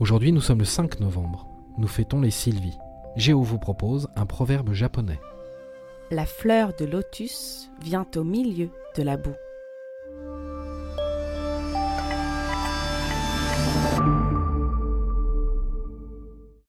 Aujourd'hui, nous sommes le 5 novembre. Nous fêtons les Sylvies. Géo vous propose un proverbe japonais. La fleur de lotus vient au milieu de la boue.